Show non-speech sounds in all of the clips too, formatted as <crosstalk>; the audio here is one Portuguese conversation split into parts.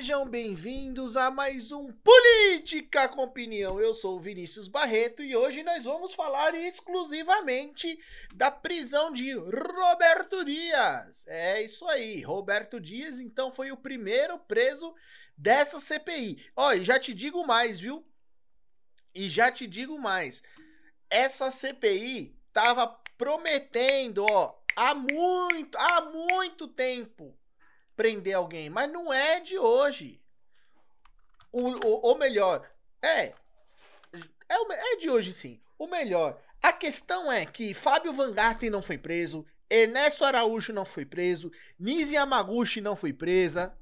Sejam bem-vindos a mais um Política com Opinião. Eu sou o Vinícius Barreto e hoje nós vamos falar exclusivamente da prisão de Roberto Dias. É isso aí, Roberto Dias então foi o primeiro preso dessa CPI. Ó, e já te digo mais, viu? E já te digo mais. Essa CPI tava prometendo, ó, há muito, há muito tempo prender alguém, mas não é de hoje. O, o, ou melhor, é, é, é de hoje sim. O melhor, a questão é que Fábio Van Garten não foi preso, Ernesto Araújo não foi preso, Nise Yamaguchi não foi presa.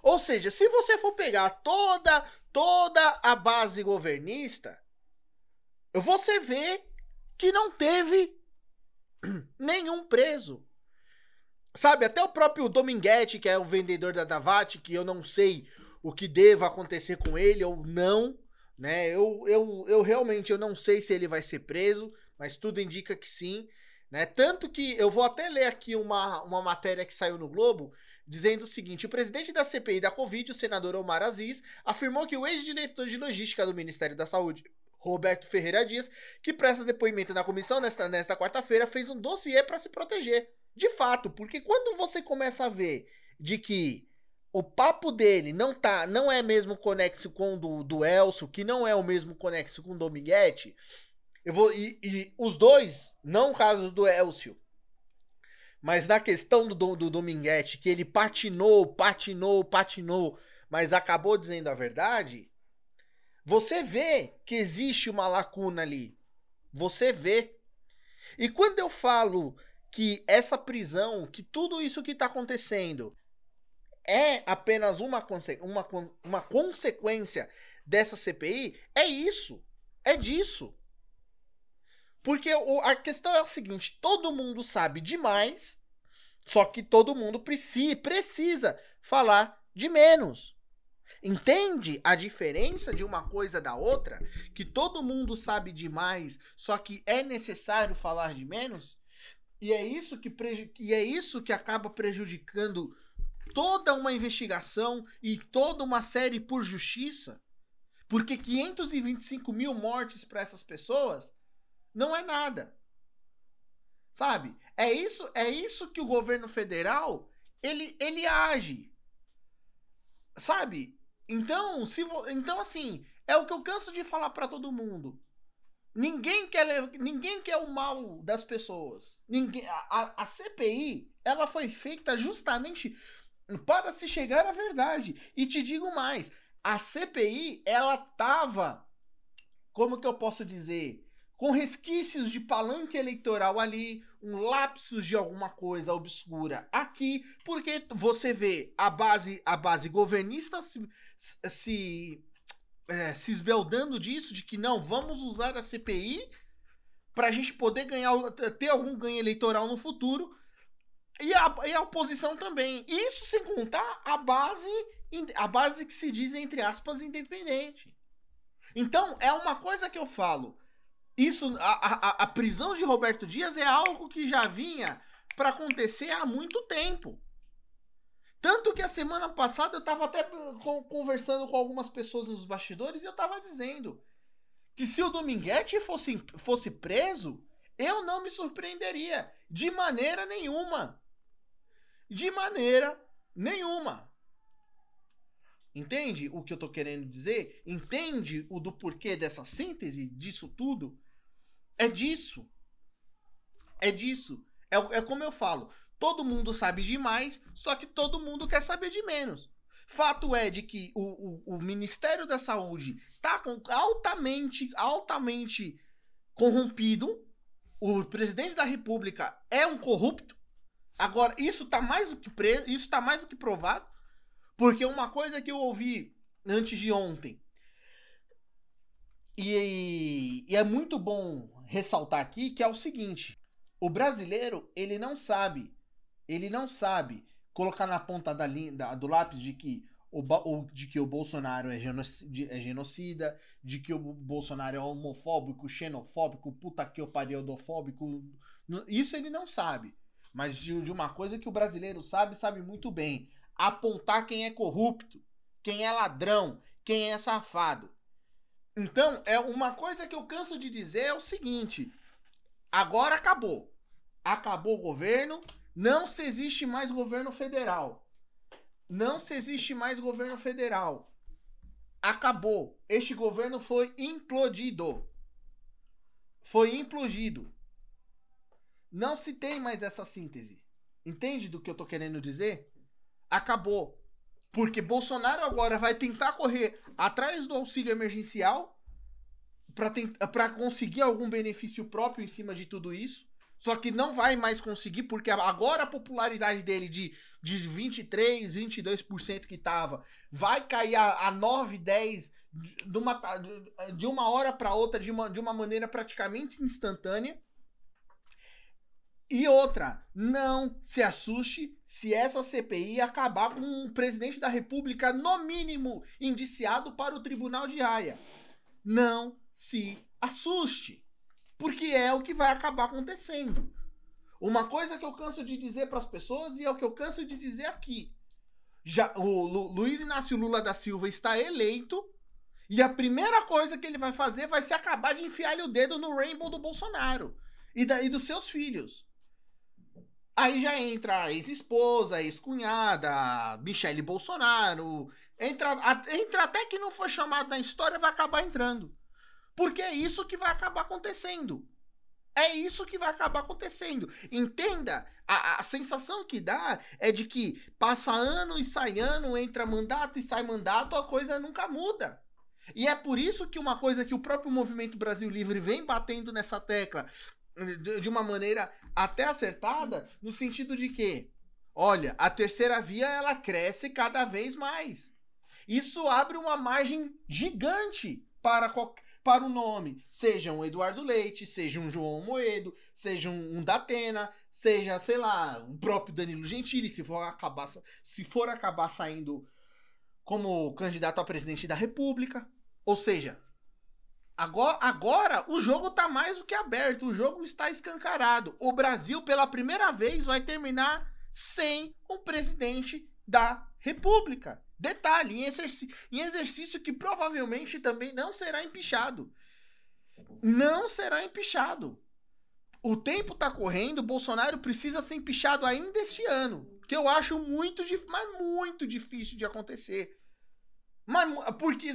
Ou seja, se você for pegar toda toda a base governista, você vê que não teve <clears throat> nenhum preso. Sabe, até o próprio Dominguete, que é o vendedor da Davat, que eu não sei o que deva acontecer com ele ou não, né? Eu, eu, eu realmente eu não sei se ele vai ser preso, mas tudo indica que sim, né? Tanto que eu vou até ler aqui uma, uma matéria que saiu no Globo, dizendo o seguinte: o presidente da CPI da Covid, o senador Omar Aziz, afirmou que o ex-diretor de logística do Ministério da Saúde, Roberto Ferreira Dias, que presta depoimento na comissão nesta, nesta quarta-feira, fez um dossiê para se proteger. De fato, porque quando você começa a ver de que o papo dele não tá, não é mesmo conexo com o do, do Elcio, que não é o mesmo conexo com o Dominguete, eu vou e, e os dois, não o caso do Elcio, mas na questão do, do Dominguete, que ele patinou, patinou, patinou, mas acabou dizendo a verdade, você vê que existe uma lacuna ali. Você vê. E quando eu falo que essa prisão, que tudo isso que está acontecendo é apenas uma, uma, uma consequência dessa CPI, é isso. É disso. Porque a questão é a seguinte: todo mundo sabe demais, só que todo mundo precisa, precisa falar de menos. Entende a diferença de uma coisa da outra? Que todo mundo sabe demais, só que é necessário falar de menos? E é isso que, e é isso que acaba prejudicando toda uma investigação e toda uma série por justiça. Porque 525 mil mortes para essas pessoas não é nada. Sabe? É isso, é isso que o governo federal ele, ele age. Sabe? Então, se então assim, é o que eu canso de falar para todo mundo. Ninguém quer, ninguém quer o mal das pessoas. Ninguém, a, a CPI ela foi feita justamente para se chegar à verdade. E te digo mais, a CPI ela tava, como que eu posso dizer, com resquícios de palanque eleitoral ali, um lapsus de alguma coisa obscura aqui, porque você vê a base a base governista se, se é, se esbeldando disso, de que não, vamos usar a CPI para a gente poder ganhar, ter algum ganho eleitoral no futuro. E a, e a oposição também. Isso sem contar a base, a base que se diz, entre aspas, independente. Então, é uma coisa que eu falo. Isso, a, a, a prisão de Roberto Dias é algo que já vinha para acontecer há muito tempo. Tanto que a semana passada eu tava até conversando com algumas pessoas nos bastidores e eu tava dizendo que se o Dominguete fosse, fosse preso, eu não me surpreenderia. De maneira nenhuma. De maneira nenhuma. Entende o que eu tô querendo dizer? Entende o do porquê dessa síntese, disso tudo? É disso. É disso. É, é como eu falo. Todo mundo sabe demais, só que todo mundo quer saber de menos. Fato é de que o, o, o Ministério da Saúde está altamente, altamente corrompido. O presidente da República é um corrupto. Agora, isso está mais do que preso, isso tá mais do que provado. Porque uma coisa que eu ouvi antes de ontem, e, e é muito bom ressaltar aqui, que é o seguinte: o brasileiro, ele não sabe ele não sabe colocar na ponta da linha, do lápis de que o, de que o Bolsonaro é, genocida, é genocida, de que o Bolsonaro é homofóbico, xenofóbico, puta que eu pariu, odofóbico. Isso ele não sabe. Mas de, de uma coisa que o brasileiro sabe, sabe muito bem. Apontar quem é corrupto. quem é ladrão, quem é safado. Então, é uma coisa que eu canso de dizer é o seguinte: agora acabou. Acabou o governo, não se existe mais governo federal. Não se existe mais governo federal. Acabou. Este governo foi implodido. Foi implodido. Não se tem mais essa síntese. Entende do que eu tô querendo dizer? Acabou. Porque Bolsonaro agora vai tentar correr atrás do auxílio emergencial para conseguir algum benefício próprio em cima de tudo isso. Só que não vai mais conseguir, porque agora a popularidade dele de, de 23, 22% que tava, vai cair a, a 9, 10 de uma, de uma hora para outra de uma, de uma maneira praticamente instantânea. E outra, não se assuste se essa CPI acabar com um presidente da República, no mínimo, indiciado para o Tribunal de Haia. Não se assuste, porque é o que vai acabar acontecendo. Uma coisa que eu canso de dizer para as pessoas e é o que eu canso de dizer aqui. Já, o Lu, Luiz Inácio Lula da Silva está eleito e a primeira coisa que ele vai fazer vai ser acabar de enfiar o dedo no rainbow do Bolsonaro e, da, e dos seus filhos. Aí já entra a ex-esposa, a ex-cunhada, Michele Bolsonaro. Entra, entra até que não foi chamado na história, vai acabar entrando. Porque é isso que vai acabar acontecendo. É isso que vai acabar acontecendo. Entenda, a, a sensação que dá é de que passa ano e sai ano, entra mandato e sai mandato, a coisa nunca muda. E é por isso que uma coisa que o próprio Movimento Brasil Livre vem batendo nessa tecla de, de uma maneira até acertada, no sentido de que, olha, a terceira via ela cresce cada vez mais. Isso abre uma margem gigante para para o nome, seja um Eduardo Leite, seja um João Moedo, seja um, um Datena, seja, sei lá, o próprio Danilo Gentili, se for acabar, se for acabar saindo como candidato a presidente da República. Ou seja, Agora, agora o jogo tá mais do que aberto, o jogo está escancarado. O Brasil, pela primeira vez, vai terminar sem um presidente da República. Detalhe, em exercício, em exercício que provavelmente também não será empichado. Não será empichado. O tempo tá correndo, Bolsonaro precisa ser empichado ainda este ano. Que eu acho muito, mas muito difícil de acontecer. Mas, porque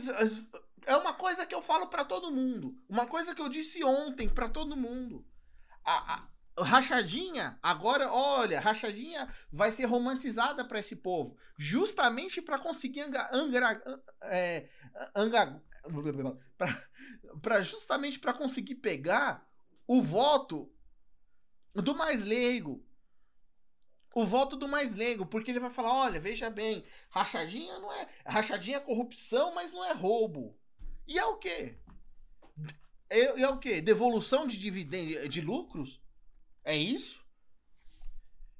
é uma coisa que eu falo para todo mundo. Uma coisa que eu disse ontem para todo mundo. A, a, rachadinha, agora, olha, rachadinha vai ser romantizada para esse povo. Justamente para conseguir anga, angra, é, pra, justamente para conseguir pegar o voto do mais leigo, o voto do mais leigo, porque ele vai falar: olha, veja bem, rachadinha não é. Rachadinha é corrupção, mas não é roubo. E é o quê? É, é o quê? Devolução de dividendos, de lucros? É isso?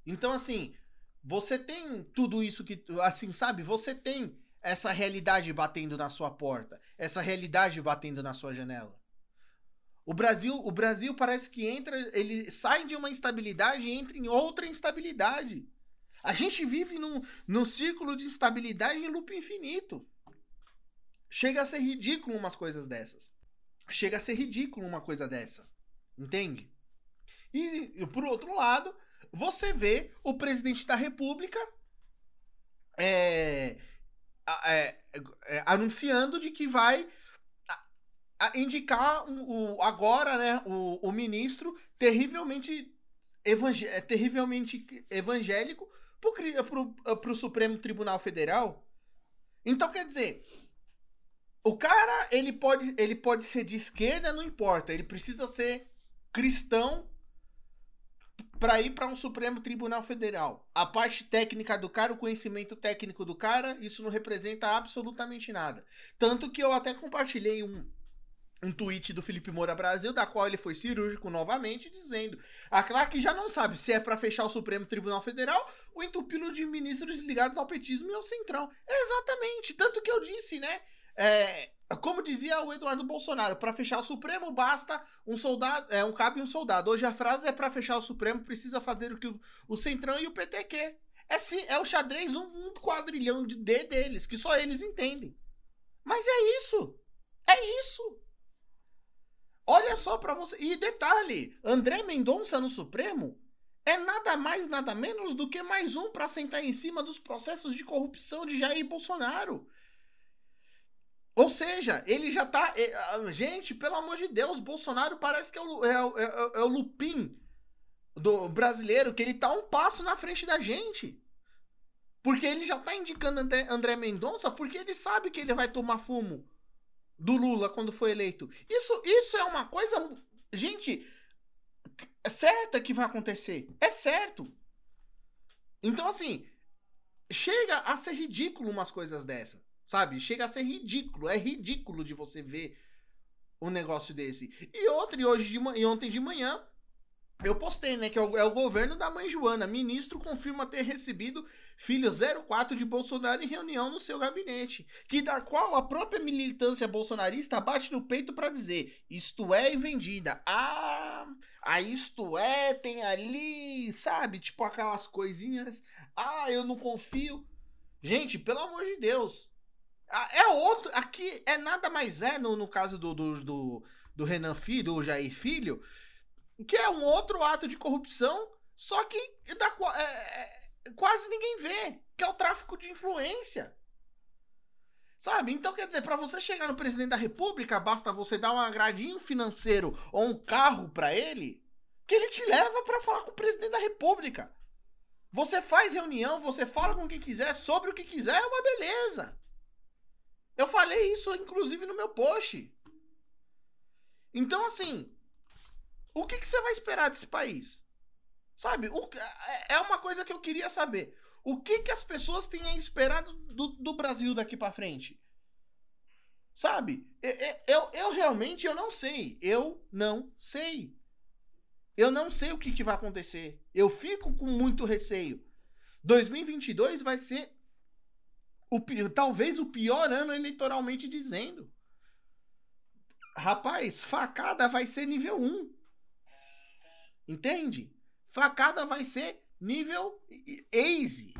Então, assim, você tem tudo isso que. Assim, sabe? Você tem essa realidade batendo na sua porta, essa realidade batendo na sua janela. O Brasil, o Brasil parece que entra, ele sai de uma instabilidade e entra em outra instabilidade. A gente vive num, num círculo de instabilidade em loop infinito. Chega a ser ridículo umas coisas dessas. Chega a ser ridículo uma coisa dessa. Entende? E, por outro lado, você vê o presidente da República é, é, é, anunciando de que vai indicar o, agora né, o, o ministro terrivelmente, evangé é, terrivelmente evangélico para o Supremo Tribunal Federal. Então, quer dizer, o cara, ele pode, ele pode ser de esquerda, não importa. Ele precisa ser cristão para ir para um Supremo Tribunal Federal. A parte técnica do cara, o conhecimento técnico do cara, isso não representa absolutamente nada. Tanto que eu até compartilhei um, um tweet do Felipe Moura Brasil, da qual ele foi cirúrgico novamente, dizendo: a Clark já não sabe se é para fechar o Supremo Tribunal Federal ou entupi-lo de ministros ligados ao petismo e ao centrão. Exatamente. Tanto que eu disse, né? É, como dizia o Eduardo Bolsonaro, para fechar o Supremo basta um soldado, é um cabo e um soldado. Hoje a frase é para fechar o Supremo precisa fazer o que o, o Centrão e o PT quer. É, sim, é o xadrez um, um quadrilhão de D deles, que só eles entendem. Mas é isso. É isso. Olha só para você. E detalhe: André Mendonça no Supremo é nada mais, nada menos do que mais um para sentar em cima dos processos de corrupção de Jair Bolsonaro. Ou seja, ele já tá. É, gente, pelo amor de Deus, Bolsonaro parece que é o, é, é, é o Lupin do brasileiro, que ele tá um passo na frente da gente. Porque ele já tá indicando André, André Mendonça porque ele sabe que ele vai tomar fumo do Lula quando foi eleito. Isso, isso é uma coisa, gente, é certa que vai acontecer. É certo. Então, assim, chega a ser ridículo umas coisas dessas, sabe? Chega a ser ridículo. É ridículo de você ver um negócio desse. E ontem, hoje de, e ontem de manhã, eu postei, né, que é o, é o, governo da mãe Joana. Ministro confirma ter recebido filho 04 de Bolsonaro em reunião no seu gabinete, que da qual a própria militância bolsonarista bate no peito para dizer: isto é vendida. Ah, a isto é tem ali, sabe? Tipo aquelas coisinhas. Ah, eu não confio. Gente, pelo amor de Deus. É outro. Aqui é nada mais é, no, no caso do, do, do, do Renan Filho, do Jair Filho que é um outro ato de corrupção, só que da, é, é, quase ninguém vê, que é o tráfico de influência. Sabe? Então, quer dizer, para você chegar no presidente da república, basta você dar um agradinho financeiro ou um carro para ele, que ele te leva para falar com o presidente da república. Você faz reunião, você fala com quem quiser, sobre o que quiser, é uma beleza. Eu falei isso, inclusive, no meu post. Então, assim, o que, que você vai esperar desse país? Sabe? O, é, é uma coisa que eu queria saber. O que, que as pessoas têm esperado do, do Brasil daqui para frente? Sabe? Eu, eu, eu, realmente eu não sei. Eu não sei. Eu não sei o que, que vai acontecer. Eu fico com muito receio. 2022 vai ser o, talvez o pior ano eleitoralmente dizendo. Rapaz, facada vai ser nível 1. Entende? Facada vai ser nível easy.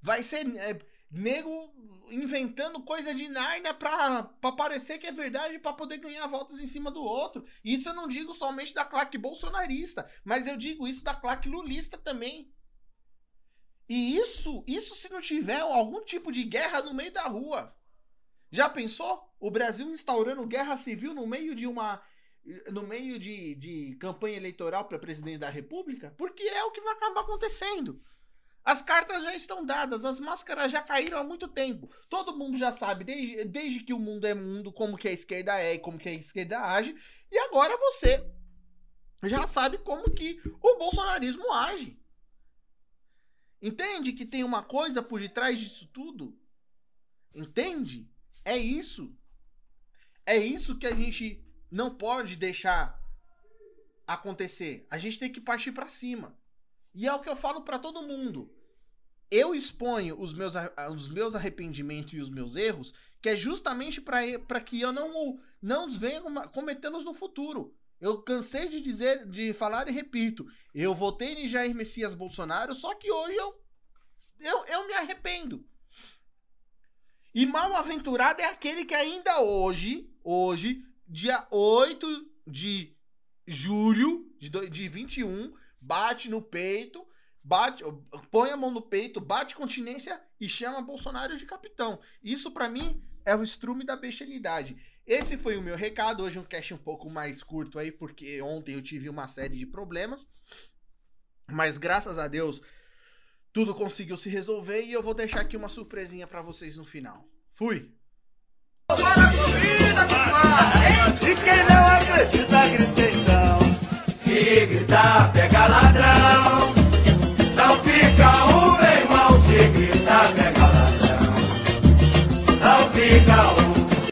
Vai ser é, nego inventando coisa de Narnia pra, pra parecer que é verdade para poder ganhar votos em cima do outro. Isso eu não digo somente da claque bolsonarista, mas eu digo isso da claque lulista também. E isso, isso se não tiver algum tipo de guerra no meio da rua. Já pensou? O Brasil instaurando guerra civil no meio de uma no meio de, de campanha eleitoral para presidente da República, porque é o que vai acabar acontecendo. As cartas já estão dadas, as máscaras já caíram há muito tempo. Todo mundo já sabe, desde, desde que o mundo é mundo, como que a esquerda é e como que a esquerda age. E agora você já sabe como que o bolsonarismo age. Entende que tem uma coisa por detrás disso tudo? Entende? É isso. É isso que a gente não pode deixar acontecer. A gente tem que partir para cima. E é o que eu falo para todo mundo. Eu exponho os meus, os meus arrependimentos e os meus erros, que é justamente para que eu não, não venha cometê-los no futuro. Eu cansei de dizer, de falar e repito. Eu votei em Jair Messias Bolsonaro, só que hoje eu, eu, eu me arrependo. E mal aventurado é aquele que ainda hoje, hoje, dia 8 de julho de, de 21, bate no peito, bate, põe a mão no peito, bate continência e chama Bolsonaro de capitão. Isso para mim é o estrume da bestialidade. Esse foi o meu recado. Hoje um cast um pouco mais curto aí, porque ontem eu tive uma série de problemas. Mas graças a Deus, tudo conseguiu se resolver e eu vou deixar aqui uma surpresinha para vocês no final. Fui! Então. Se gritar, pega.